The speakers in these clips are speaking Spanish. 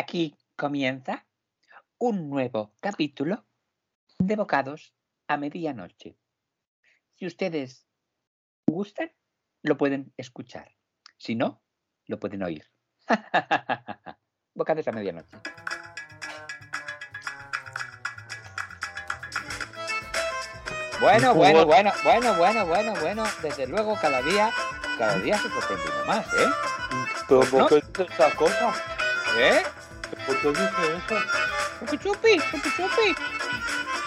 Aquí comienza un nuevo capítulo de Bocados a Medianoche. Si ustedes gustan, lo pueden escuchar. Si no, lo pueden oír. Bocados a Medianoche. Bueno, bueno, bueno, bueno, bueno, bueno, bueno. Desde luego, cada día, cada día se sorprende más, ¿eh? ¿Pero por qué dice esa cosa? ¿Eh? ¿Por qué dice eso? Chupi, chupi, chupi, chupi.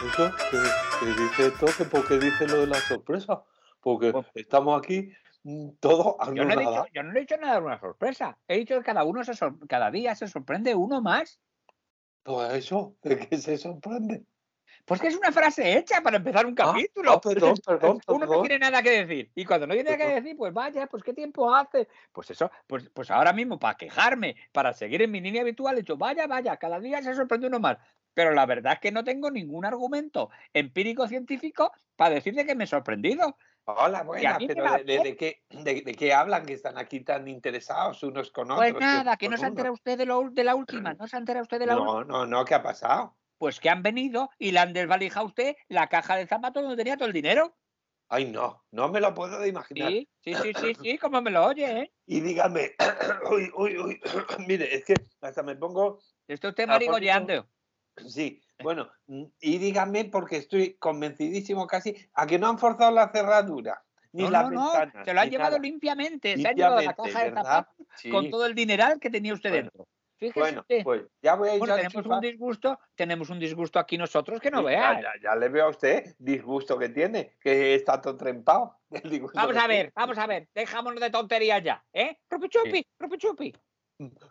Eso, que, que dice esto, que por qué dice lo de la sorpresa. Porque estamos aquí mm, todos Yo no, he dicho, yo no he dicho nada de una sorpresa. He dicho que cada uno se cada día se sorprende uno más. Pues eso, ¿de qué se sorprende? Pues que es una frase hecha para empezar un Ah, capítulo. ah, perdón, perdón, Uno no tiene nada que decir. Y cuando no tiene nada que decir, pues vaya, pues qué tiempo hace. Pues eso, pues, pues ahora mismo, para quejarme, para seguir en mi línea habitual, he dicho, vaya, vaya, cada día se sorprende uno más. Pero la verdad es que no tengo ningún argumento empírico científico para decirle que me he sorprendido. Hola, a buenas, mí me pero de, de- bien. de qué, de, qué hablan que están aquí tan interesados unos con Pues otros? nada, unos que no se entera usted de, lo, de la última, no se entera usted de la última. No, no, no, ¿qué ha pasado? Pues que han venido y le han desvalijado a usted la caja de zapatos donde tenía todo el dinero. Ay, no, no me lo puedo imaginar. Sí, sí, sí, sí, sí, como me lo oye, ¿eh? Y dígame, uy, uy, uy, mire, es que hasta me pongo, Está usted por marigollando. sí, bueno, mm, y dígame porque estoy convencidísimo casi a que no han forzado la cerradura, ni No, las no, no, se lo han llevado nada. limpiamente. Se han llevado la caja de zapatos con todo el dineral que tenía usted Bueno, dentro. Fíjese Bueno, usted. pues ya voy a Bueno, tenemos un disgusto, tenemos un disgusto aquí nosotros que no Sí, vea. Ya, ya- ya le veo a usted disgusto que tiene, que está todo trempado. Vamos a tiene. ver, vamos a ver, dejémonos de tonterías ya, ¿eh? Rupi chupi, rupi chupi.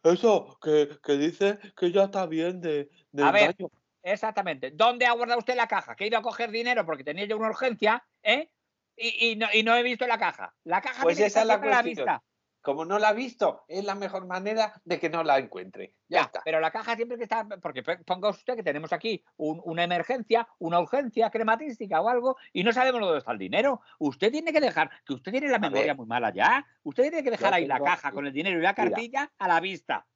Eso, que, que dice que ya está bien de, de A ver. Exactamente. ¿Dónde ha guardado usted la caja? Que he ido a coger dinero porque tenía yo una urgencia, ¿eh? Y, y no, y no he visto la caja. La caja Pues tiene que esa es la la cuestión. vista. Como no la ha visto, es la mejor manera de que no la encuentre. Ya, Ya, está. pero la caja siempre que está, porque ponga usted que tenemos aquí un- una emergencia, una urgencia crematística o algo, y no sabemos dónde está el dinero. Usted tiene que dejar, que usted tiene la memoria muy mala ya. Usted tiene que dejar ahí la caja con el dinero y la cartilla a la vista.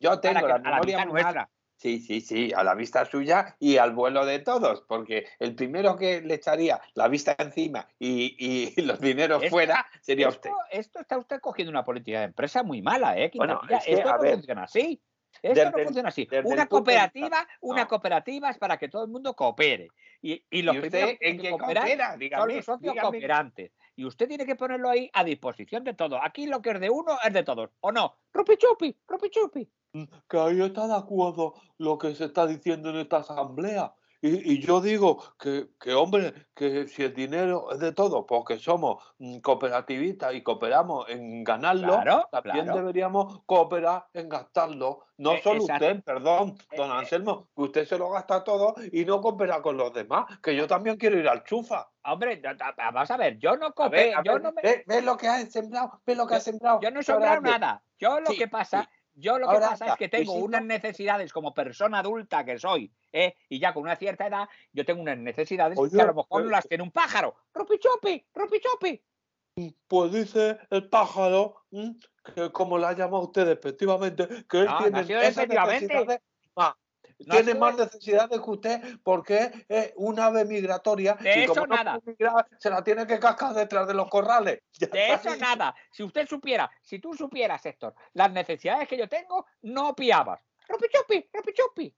Yo tengo que- la a la memoria vista muy mala. Sí, sí, sí, a la vista suya y al vuelo de todos, porque el primero que le echaría la vista encima y, y los dineros Esto- fuera sería esto, usted. esto está usted cogiendo una política de empresa muy mala, ¿eh? Bueno, Quintanilla? es que, esto a no ver, funciona así. Esto desde no funciona así. Una vista- cooperativa, una no. cooperativa es para que todo el mundo coopere. Y, y los ¿Y primeros en que cooperar coopera? son los socios dígame. cooperantes. Y usted tiene que ponerlo ahí a disposición de todos. Aquí lo que es de uno es de todos. ¿O no? Rupi chupi, chupi. que ahí está de acuerdo lo que se está diciendo en esta asamblea. Y, y yo digo que, que, hombre, que si el dinero es de todos, porque somos mm, cooperativistas y cooperamos en ganarlo, Claro, también claro. deberíamos cooperar en gastarlo. No Eh, solo exacto. usted, perdón, Eh, don eh. Anselmo, que usted se lo gasta todo y no coopera con los demás, que yo también quiero ir al chufa. Hombre, vamos a ver, yo no coopero, yo ver, no me- ve, ve lo que ha sembrado, ve lo que ha sembrado. Yo no he sembrado nada. Yo lo Sí, que pasa, sí. Yo lo que Ahora pasa es que tengo unas necesidades como persona adulta que soy, ¿eh? y ya con una cierta edad, yo tengo unas necesidades que a lo mejor no eh, las tiene un pájaro. ¡Rupi chupi! Pues dice el pájaro, mm, que como la ha llamado usted despectivamente, que él No, ha tiene esas necesidades más. No tiene más necesidades que usted porque es un ave migratoria De y como eso no nada. migrar, se la tiene que cascar detrás de los corrales. Ya De eso nada. Si usted supiera, si tú supieras, Héctor, las necesidades que yo tengo, no piabas. ¡Rupi chupi! ¡Rupi chupi!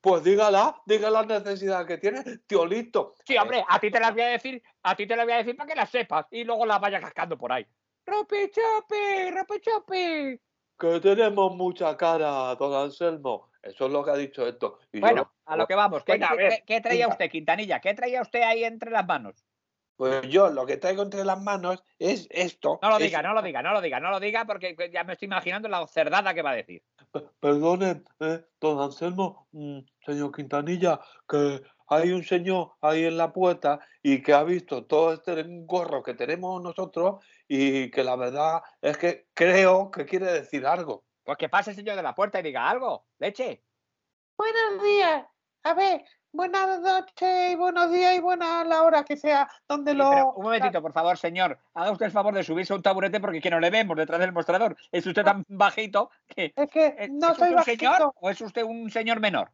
Pues dígala, diga las necesidades que tiene, tío listo. Sí, hombre, a ti te las voy a decir, a ti te las voy a decir para que las sepas y luego las vayas cascando por ahí. ¡Rupi chupi! Que tenemos mucha cara, don Anselmo. Eso es lo que ha dicho esto. Y Bueno, a lo que vamos. ¿Qué, Venga, a qué- ver, qué- qué traía venga. usted, Quintanilla? ¿Qué traía usted ahí entre las manos? Pues yo lo que traigo entre las manos es esto. No lo es- diga, no lo diga, no lo diga, no lo diga porque ya me estoy imaginando la cerdada que va a decir. Pe- Perdone, eh, don Anselmo, mm, señor Quintanilla, que hay un señor ahí en la puerta y que ha visto todo este gorro que tenemos nosotros y que la verdad es que creo que quiere decir algo. Pues que pase el señor de la puerta y diga algo. Leche. Buenos días, a ver, buenas noches y buenos días y buena la hora que sea, donde Sí, lo... pero un momentito, por favor, señor. Haga usted el favor de subirse a un taburete porque que no le vemos detrás del mostrador. Es usted tan bajito que. Es que ¿Es no es soy usted un señor bajito, o es usted un señor menor?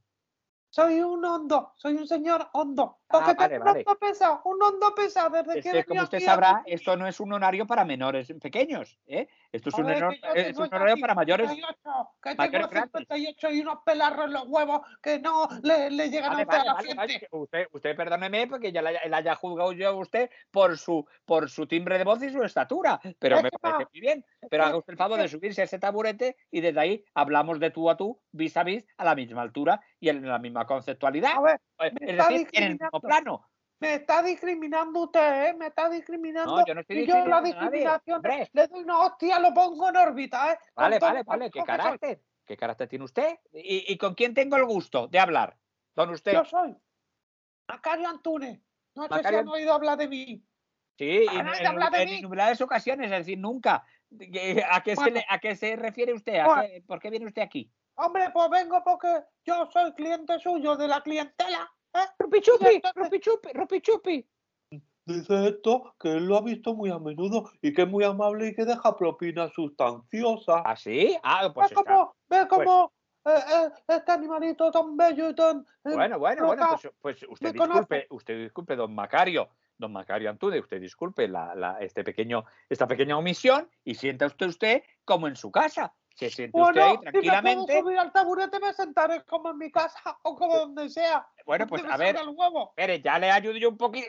Soy un hondo, soy un señor hondo. Ah, Porque vale, tengo vale. un hondo pesado, un hondo pesado desde Es que como usted aquí sabrá, Madrid. esto no es un horario para menores pequeños. ¿eh? Esto es un, que yo es un horario para mayores. 58, que mayores tengo grandes. 58 y unos pelarros en los huevos que no le, le llegan Vale, a la gente. Usted, usted perdóneme porque ya la, la haya juzgado yo a usted por su, por su timbre de voz y su estatura. Pero Es me parece muy bien. Pero haga usted el favor de subirse a ese taburete y desde ahí hablamos de tú a tú, vis a vis, a la misma altura y en la misma conceptualidad. A ver, Eh, Es decir, en el mismo discriminando. plano. me está discriminando usted, ¿eh? Me está discriminando. No, yo no estoy y yo la discriminando nadie, discriminación hombre. le doy una hostia, lo pongo en órbita, ¿eh? Vale, vale, vale. ¿Qué soy. carácter? ¿Qué carácter tiene usted? ¿Y, y con quién tengo el gusto de hablar? Don usted. Yo soy Macario Antunes. No sé si Macario han oído hablar de mí. Sí, en, en mí. innumerables ocasiones, es decir, nunca. ¿A qué, se, Bueno. le- ¿A qué se refiere usted? ¿A Bueno. qué- ¿Por qué viene usted aquí? Hombre, pues vengo porque yo soy cliente suyo de la clientela. ¿Eh? Rupi chupi, entonces- rupi chupi, rupi chupi. Dice esto que él lo ha visto muy a menudo y que es muy amable y que deja propinas sustanciosas. ¿Ah, sí? Ah, pues ¿Ve está. cómo, ve cómo eh, eh, este animalito tan bello y tan... eh, Bueno, bueno, bueno, pues, pues usted disculpe, usted disculpe, don Macario, don Macario Antude, usted disculpe la, la- este pequeño, esta pequeña omisión y sienta usted usted como en su casa. Se siente usted Bueno, ahí si me tranquilamente. puedo subir al taburete me sentaré como en mi casa o como donde sea. Bueno, pues a ver, espere, ya le ayudo yo un poquito.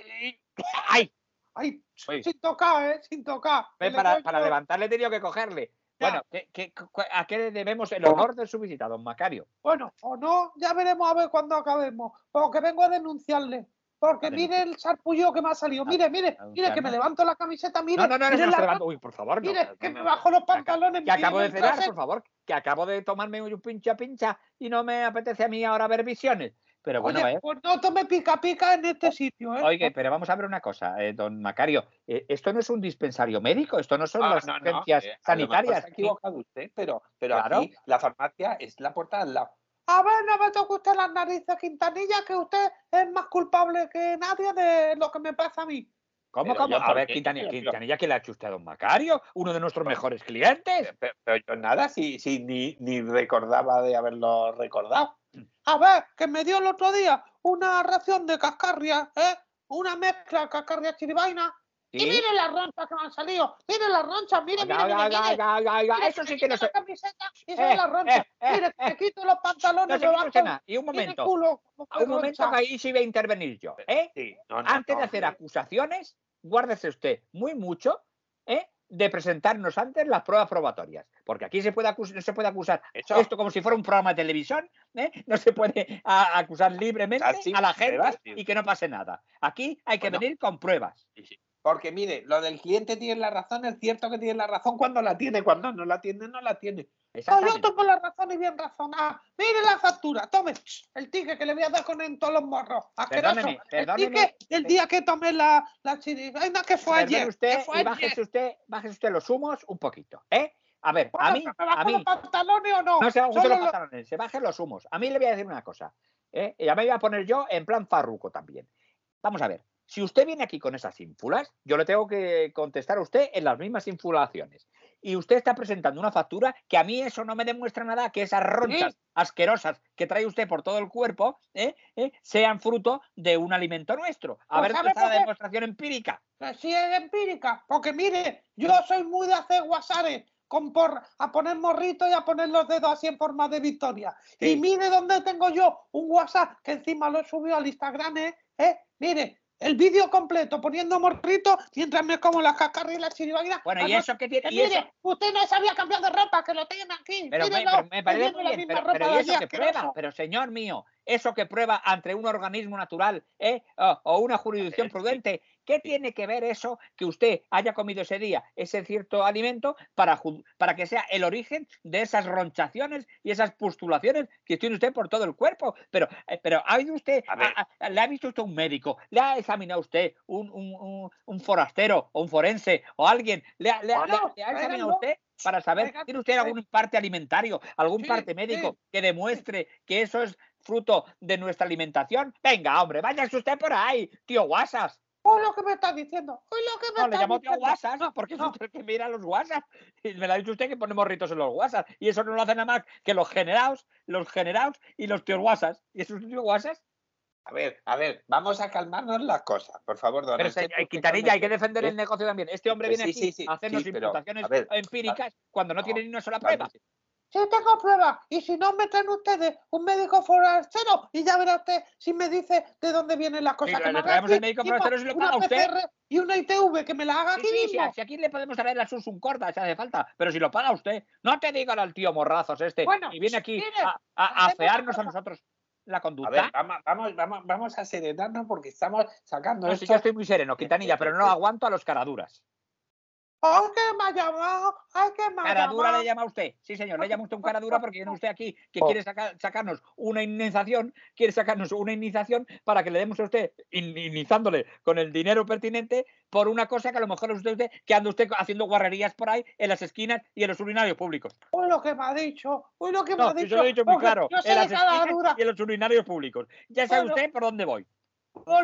¡Ay! Ay, Oye. sin tocar, ¿eh? Sin tocar. Para, levantarle he tenido que cogerle. Bueno, ¿qué- qué- ¿a qué debemos el honor de su visita, don Macario? Bueno, o no, ya veremos a ver cuando acabemos. Porque vengo a denunciarle. Porque mire el sarpullo que me ha salido. Mire, mire, a mire que me levanto la camiseta. Mire, No, no, no, no, mire, no la se ro- levanta. Uy, por favor, no. mire no, que no, me no, bajo los pantalones. Que acabo de cenar, por favor, que acabo de tomarme un pincha pincha y no me apetece a mí ahora ver visiones. Pero bueno, Oye, eh, pues no tome pica pica en este sitio, ¿eh? Oye, pero vamos a ver una cosa, eh, don Macario. eh, esto no es un dispensario médico, esto no son Ah, las no, no, urgencias eh, sanitarias. Se ha equivocado usted, pero, pero Claro. aquí la farmacia es la puerta al lado. A ver, no me toque usted las narices, Quintanilla, que usted es más culpable que nadie de lo que me pasa a mí. ¿Cómo, Pero cómo? yo, A ¿por ver? Quintanilla, Quintanilla, ¿qué le ha hecho usted a don Macario? Uno de nuestros Pero- mejores clientes. Pero, pero yo nada, si, si ni, ni recordaba de haberlo recordado. A ver, que me dio el otro día una ración de cascarria, ¿eh? Una mezcla cascarria chiribaina. Y ¿Sí? mire las ronchas que me han salido. Mire las ronchas, mire, mire, Oiga, mire, oiga, mire. oiga, oiga, oiga, Mire, Eso sí que no se, la camiseta y se Eh, las ronchas. eh, eh, Mire, eh. me quito los no pantalones se debajo. usted nada. Y un momento, culo un momento que ahí sí voy a intervenir yo. ¿eh? Sí, no, no, Antes de no, hacer eh, acusaciones, guárdese usted muy mucho ¿eh? de presentarnos antes las pruebas probatorias. Porque aquí se puede acus- no se puede acusar Eso. esto como si fuera un programa de televisión. ¿eh? No se puede a- acusar libremente Así, a la gente pruebas, y que no pase nada. Aquí hay que Bueno. venir con pruebas. Sí, sí. Porque mire, lo del cliente tiene la razón, es cierto que tiene la razón cuando la tiene, cuando no la tiene, no la tiene. No, yo tomo la razón y bien razonada. Mire la factura, tome el ticket que le voy a dar con en todos los morros. Asqueroso. Perdóneme, el perdóneme, ticket del día que tomé la, la que fue Perdone ayer. usted que fue y ayer. bájese usted, bájese usted los humos un poquito. ¿eh? A ver, a mí, ¿que ¿Me bajo a mí, los pantalones o no? No se bajen los lo- pantalones, se bajen los humos. A mí le voy a decir una cosa. ¿eh? Ya me voy a poner yo en plan farruco también. Vamos a ver. Si usted viene aquí con esas ínfulas, yo le tengo que contestar a usted en las mismas infulaciones. Y usted está presentando una factura que a mí eso no me demuestra nada que esas ronchas asquerosas que trae usted por todo el cuerpo ¿eh? ¿eh? sean fruto de un alimento nuestro. A Pues ver, ¿sabe ¿dónde está la demostración empírica? Sí es empírica. Porque mire, yo soy muy de hacer guasares. Con por, a poner morritos y a poner los dedos así en forma de victoria. Y mire dónde tengo yo un WhatsApp que encima lo he subido al Instagram, ¿eh? ¿Eh? Mire, el vídeo completo poniendo morritos mientras me como las cascarras y las chiribaginas. Bueno, ¿y eso qué tiene? que ¿Y eso? mire, usted no sabía cambiar de ropa, que lo tienen aquí. Pero me, pero me que parece muy la bien, pero, ropa pero de ¿y eso que asqueroso. prueba? Pero señor mío, eso que prueba ante un organismo natural ¿eh? o, o una jurisdicción Eh, prudente, ¿qué tiene que ver eso que usted haya comido ese día, ese cierto alimento, para, para que sea el origen de esas ronchaciones y esas postulaciones que tiene usted por todo el cuerpo? Pero, eh, pero ¿ha ido usted, A ver. a- a- le ha visto usted un médico, le ha examinado usted un, un- un- un forastero o un forense o alguien, le ha, le ha- le ha- Bueno, le ha examinado tráiganlo. usted para saber, Traigan ¿tiene usted usted. algún parte alimentario, algún Sí, parte médico sí. que demuestre que eso es fruto de nuestra alimentación. Venga, hombre, váyase usted por ahí, tío Guasas. Oye lo que me estás diciendo. Oye lo que me No, le llamo tío diciendo. WhatsApp, No, porque es no. usted el que mira los WhatsApp. Y me lo ha dicho usted que ponemos ritos en los WhatsApp. Y eso no lo hace nada más que los generados, los generados y los tíos WhatsApp. ¿Y esos tíos WhatsApp? A ver, a ver, vamos a calmarnos las cosas, por favor, don Pero señor, que Quintanilla, hay que defender ¿eh? el negocio también. Este hombre Que viene sí, aquí sí, sí, a hacernos sí, pero, imputaciones a ver, empíricas cuando no, no, tiene ni una sola vale, prueba. Sí tengo pruebas. Y si no, me traen ustedes un médico forastero y ya verá usted si me dice de dónde vienen las cosas. Sí, que le traemos aquí el médico forastero si lo paga usted. PCR y una ITV que me la haga Sí, aquí sí, sí, mismo. si aquí le podemos traer a Susun Corda si hace falta, pero si lo paga usted, no te digan al tío Morrazos este Bueno, y viene aquí mire, a, a- a afearnos a nosotros la A conducta. ver, vamos, vamos, vamos, a serenarnos porque estamos sacando No, si yo estoy muy sereno, Quintanilla, pero no aguanto a los caraduras. ¡Ay, que me ha llamado! ¡Ay, que me ha Caradura llamado! le llama a usted. Sí, señor, le llama usted un caradura porque viene usted aquí que Oh. quiere saca- sacarnos una indemnización, quiere sacarnos una indemnización para que le demos a usted, indemnizándole con el dinero pertinente por una cosa que a lo mejor es usted, usted que anda usted haciendo guarrerías por ahí en las esquinas y en los urinarios públicos. ¡Uy, lo que me ha dicho! ¡Uy, lo que me No, ha yo dicho! se lo he dicho muy claro, Yo en las esquinas y en los urinarios públicos. Ya sabe Bueno. usted por dónde voy. Usted... No,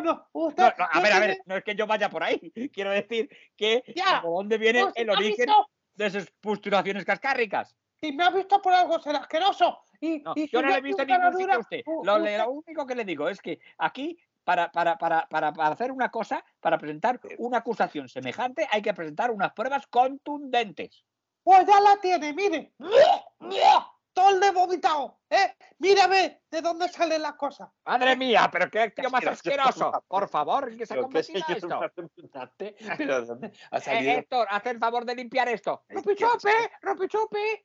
no, a ver, a ver, no es que yo vaya por ahí. Quiero decir que Ya. por dónde viene Pues, el ¿ha origen de esas pustulaciones cascárricas. Si me ha visto por algo, será asqueroso. Y, No, y si yo no le he visto ningún sitio a usted. u- Lo, usted- lo único que le digo es que aquí, para, para, para, para, para hacer una cosa, para presentar una acusación semejante, hay que presentar unas pruebas contundentes. Pues ya la tiene, mire. Todo el de vomitado, ¿eh? Mírame de dónde salen las cosas. Madre mía, pero qué tío más asqueroso. Por favor, ¿en qué se ha convertido esto? Pero ¿dónde ha Eh? Héctor, haz el favor de limpiar esto. ¡Ropichope! ¡Ropichope!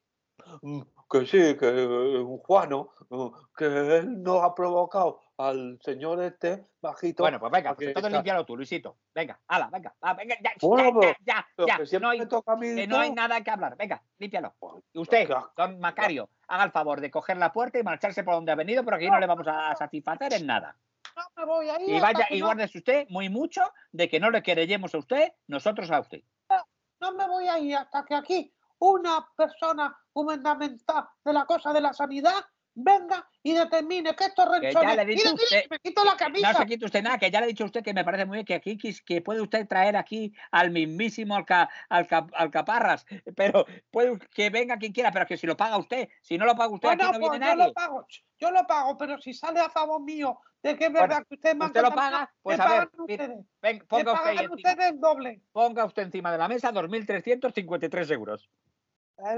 Mm, Que sí, que eh, un Juano, eh, que él nos ha provocado al señor este bajito. Bueno, pues venga, pues entonces está- límpialo tú, Luisito. Venga, hala, venga. ah, venga ya, Bueno, ya, pero- ya, ya, ya. siempre No hay, me toca a mí que no hay nada que hablar. Venga, límpialo. Y usted, qué asco. don Macario, haga el favor de coger la puerta y marcharse por donde ha venido, porque aquí no le vamos a satisfacer en nada. No me voy ahí. Y hasta vaya, y guárdese usted muy mucho de que no le querellemos a usted, nosotros a usted. no me voy a ir hasta que aquí una persona gubernamental de la cosa de la sanidad venga y determine que esto es me quito la No camisa. se quite usted nada, que ya le he dicho a usted que me parece muy bien que aquí que puede usted traer aquí al mismísimo alca, alca- alcaparras, pero puede que venga quien quiera, pero que si lo paga usted, si no lo paga usted, Bueno, aquí no pues viene yo nadie. lo pago, yo lo pago, pero si sale a favor mío de que es Bueno, verdad que usted usted lo paga, pues a ver, ustedes, Ven, ponga usted, pagan ustedes el doble. ponga usted encima de la mesa 2.353 euros.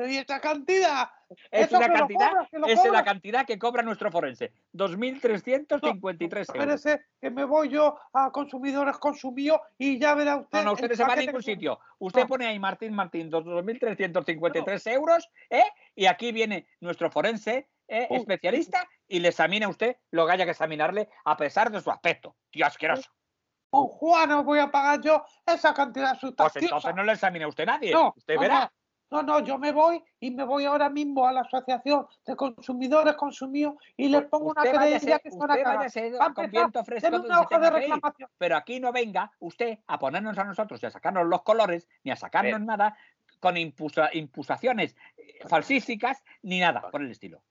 ¿Y esta cantidad? Es una cantidad, es la cantidad que cobra nuestro forense. 2.353 euros. Espérese que me voy yo a consumidores consumidos y ya verá usted. No, no, usted no se va a ningún sitio. Usted No. pone ahí Martín Martín, 2.353 euros, ¿eh? Y aquí viene nuestro forense ¿eh? Uh. especialista y le examina a usted lo que haya que examinarle a pesar de su aspecto. Tío asqueroso. Con Juan no voy a pagar yo esa cantidad Pues sustanciosa. entonces no le examina a usted nadie. No, usted no, verá. No, no, yo me voy y me voy ahora mismo a la Asociación de Consumidores Consumidos y les pongo una usted váyase, que se van a usted cagar. váyase Va a con empezar, viento fresco Denme donde una hoja de reclamación. Pero aquí no venga usted a ponernos a nosotros y a sacarnos los colores, ni a sacarnos nada con impusa- impusaciones eh, falsísticas, ni nada por el estilo.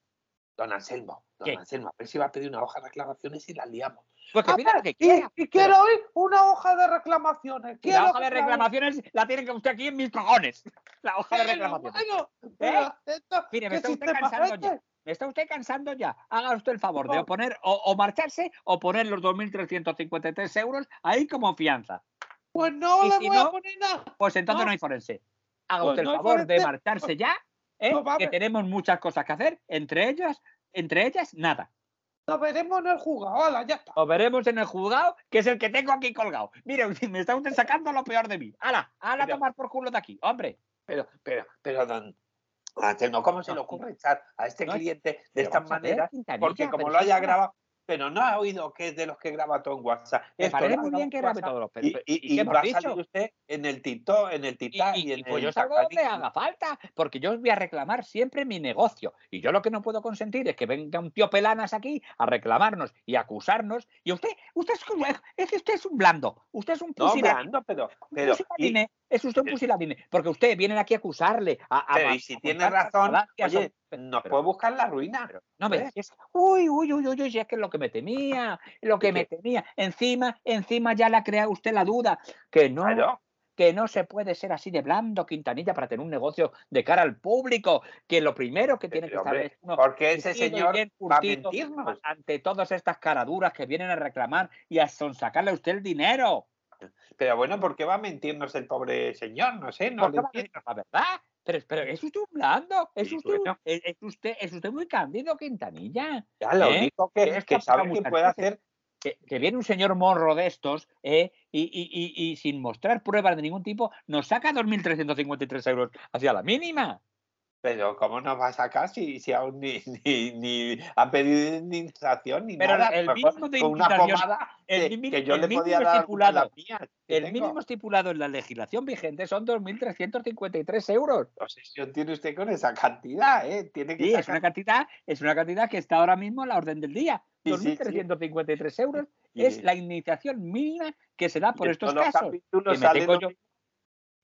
Don Anselmo, don ¿Qué? Anselmo, a ver si va a pedir una hoja de reclamaciones y la liamos. Pues que Ah, pida lo que y, quiera. y quiero oír una hoja de reclamaciones. Y quiero la hoja de reclamaciones la tiene que usted aquí en mis cojones. La hoja de reclamaciones. bueno, esto, Mire, me ¿qué está usted cansando ya. este? Me está usted cansando ya. Haga usted el favor de No. o o, marcharse o poner los 2.353 euros ahí como fianza. Pues no Y le si voy no, a poner nada. Pues entonces No. no, hay forense. Haga Pues usted el no hay favor de marcharse ya, ¿eh? Que tenemos muchas cosas que hacer. Entre ellas, entre ellas, nada. Nos veremos en el juzgado. Hala, ya está. Os veremos en el juzgado, que es el que tengo aquí colgado. Mire, me está usted sacando lo peor de mí. ¡Hala! ¡Hala a Pero- tomar por culo de aquí! ¡Hombre! Pero, pero, pero, don Anselmo, ¿cómo se le ocurre echar a este no, cliente de esta manera? Porque como lo haya grabado, pero no ha oído que es de los que graba todo en WhatsApp. Me Esto parece muy bien en que grabe todos los y, pero- y- ¿y y hemos va a dicho? salir usted en el TikTok, en el Y, TikTok y, y- en y pues yo el salgo donde haga falta, porque yo os voy a reclamar siempre mi negocio. Y yo lo que no puedo consentir es que venga un tío pelanas aquí a reclamarnos y acusarnos. Y usted, usted es, es usted es un blando, usted es un No, pusilánime, blando, pero, pero y- Es usted un pusilánime, porque usted viene aquí a acusarle. A, a- Pero y si tiene razón, oye, son- nos pero- puede buscar la ruina. no me ¿ves? es- uy, uy, uy, uy, uy, es que es lo que me temía, lo que ¿Y me temía. Encima, encima ya la crea usted la duda, que no, que no se puede ser así de blando, Quintanilla, para tener un negocio de cara al público, que lo primero que tiene que saber hombre, es uno porque ese señor va a mentirnos. ante todas estas caraduras que vienen a reclamar y a sonsacarle a usted el dinero. Pero bueno, ¿por qué va a mentirnos el pobre señor? No sé, no ¿Por qué lo va a entiendo. la verdad? Pero, pero es usted un blando, es Sí, usted, bueno. es, es usted, es usted muy cándido, Quintanilla. Ya, lo ¿eh? único Que esto que sabe que puede hacer que, que viene un señor morro de estos ¿eh? y, y- y- y sin mostrar pruebas de ningún tipo, nos saca 2.353 euros hacia la mínima. Pero ¿cómo nos va a sacar si, si aún ni, ni, ni ha pedido indemnización ni Pero nada? el mejor mínimo de con una pomada el que, que yo el le podía dar las mías El tengo. mínimo estipulado en la legislación vigente son 2.353 euros. ¿Qué obsesión tiene usted con esa cantidad? ¿eh? Tiene que Sí, es sacar- una cantidad, es una cantidad que está ahora mismo a la orden del día. Sí, sí, sí. 2.353 euros Y- es la iniciación mínima que se da por y en estos casos. Que me tengo yo- mismo, ¿Me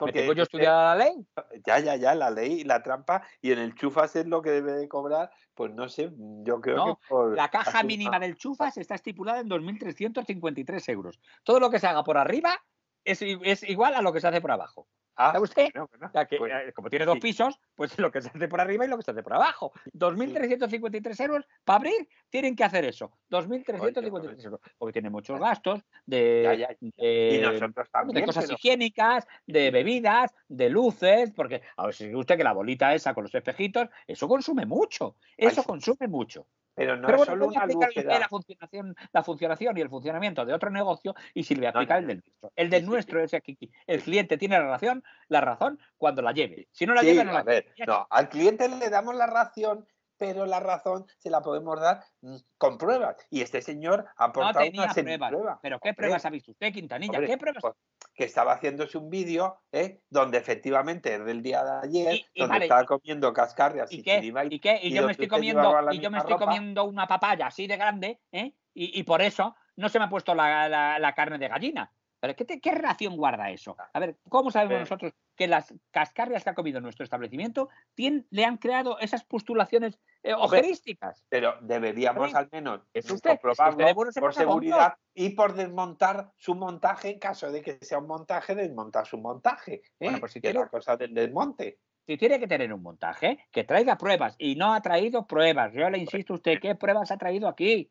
porque tengo yo estudiada la ley? Ya, ya, ya, la ley y la trampa, y en el chufas es lo que debe de cobrar, pues no sé, yo creo No, que por La caja mínima del chufas está estipulada en 2.353 euros. Todo lo que se haga por arriba es igual a lo que se hace por abajo. Ah, ¿Sabe usted? bueno, bueno, O sea, que, pues, eh, como tiene dos sí. pisos, pues lo que se hace por arriba y lo que se hace por abajo. 2.353 euros para abrir, tienen que hacer eso. 2.353 euros. Porque tiene muchos gastos de, Ya, ya, ya. de- y nosotros de cosas pero- higiénicas, de bebidas, de luces, porque a ver si usted que la bolita esa con los espejitos, eso consume mucho. Eso consume mucho. Pero no Pero es bueno, solo una luz la funcionación, la funcionación y el funcionamiento de otro negocio y si le voy a No, no, explicar el del nuestro. El del Sí, nuestro es aquí. El cliente tiene la razón, la razón cuando la lleve. Si no la Sí, lleva, no la a ver, Ya no, al cliente le damos la ración, pero la razón se la podemos dar mm, con pruebas. Y este señor ha No aportado tenía una pruebas. Pero ¿qué Hombre, pruebas ha visto usted, Quintanilla? hombre, ¿Qué pruebas? pues, que estaba haciéndose un vídeo ¿eh? donde efectivamente es del día de ayer, Y- y donde vale, estaba comiendo cascarrias y, ¿Y qué? chiribaitas, ¿Y qué? Y, y yo me estoy comiendo, y yo me estoy ropa. comiendo una papaya así de grande, ¿eh? Y, y por eso no se me ha puesto la, la- la carne de gallina. ¿Pero qué, te- qué relación guarda eso? A ver, ¿cómo sabemos Eh. nosotros que las cascarrias que ha comido nuestro establecimiento le han creado esas postulaciones eh, ojerísticas? Pero deberíamos al menos es usted, es usted comprobarlo por seguridad y por desmontar su montaje en caso de que sea un montaje, desmontar su montaje. Bueno, ¿eh? pues si la cosa del desmonte. Si tiene que tener un montaje, que traiga pruebas. Y no ha traído pruebas. Yo le insisto a usted, ¿qué pruebas ha traído aquí?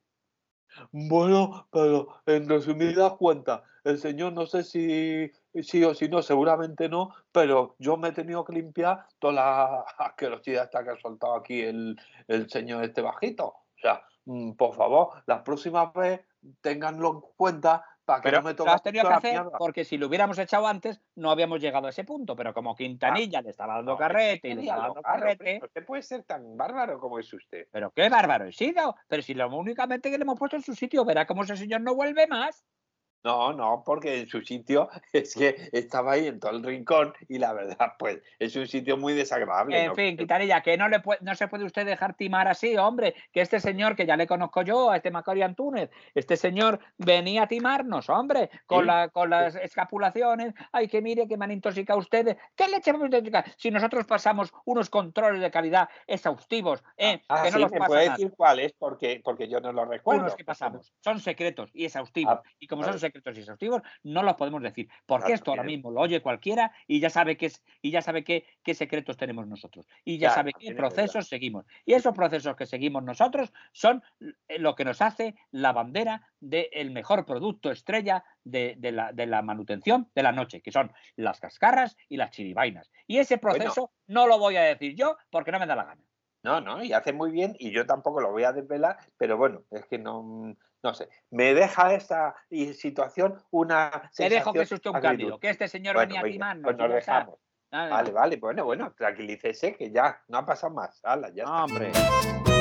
Bueno, pero en resumidas cuentas, el señor no sé si sí o si no, seguramente no, pero yo me he tenido que limpiar toda la asquerosidad esta que ha soltado aquí el, el señor este bajito. O sea, mm, por favor, las próximas veces ténganlo en cuenta para que Pero no me lo toque has tenido que hacer mierda. porque si lo hubiéramos echado antes, no habíamos llegado a ese punto. Pero como Quintanilla le estaba dando No, carrete y le estaba dando carrete. Usted puede ser tan bárbaro como es usted. Pero qué bárbaro he sido. Pero si lo únicamente que le hemos puesto en su sitio, verá cómo ese señor no vuelve más. No, no, porque en su sitio es que estaba ahí en todo el rincón y la verdad, pues es un sitio muy desagradable. En ¿no? fin, Quintanilla, que no le puede, no se puede usted dejar timar así, hombre. Que este señor, que ya le conozco yo, a este Macario Antúnez, este señor venía a timarnos, hombre, con, Sí. la, con las escapulaciones. Ay, que mire que me han intoxicado ustedes. ¿Qué leche vamos a intoxicar? Si nosotros pasamos unos controles de calidad exhaustivos, ¿eh? Ah, que no sí, los ¿me puede decir cuál es? Porque, porque yo no lo recuerdo. unos que pasamos. Son secretos y exhaustivos. Ah, y como son secretos y exhaustivos, no los podemos decir. Porque Claro, esto ahora mismo lo oye cualquiera y ya sabe qué es, y ya sabe qué, qué secretos tenemos nosotros. Y ya sabe qué verdad. procesos seguimos. Y esos procesos que seguimos nosotros son lo que nos hace la bandera del mejor producto estrella de, de la, de la manutención de la noche, que son las cascarras y las chiribainas. Y ese Bueno. proceso no lo voy a decir yo porque no me da la gana. No, no, y hace muy bien y yo tampoco lo voy a desvelar, pero bueno, es que no, no sé. Me deja esa i- situación una Te dejo que usted un cándido, que este señor Bueno, venía a timarnos. pues nos está. dejamos. Vale, vale, bueno, bueno, tranquilícese que ya no ha pasado más. Hala, ya está. Hombre.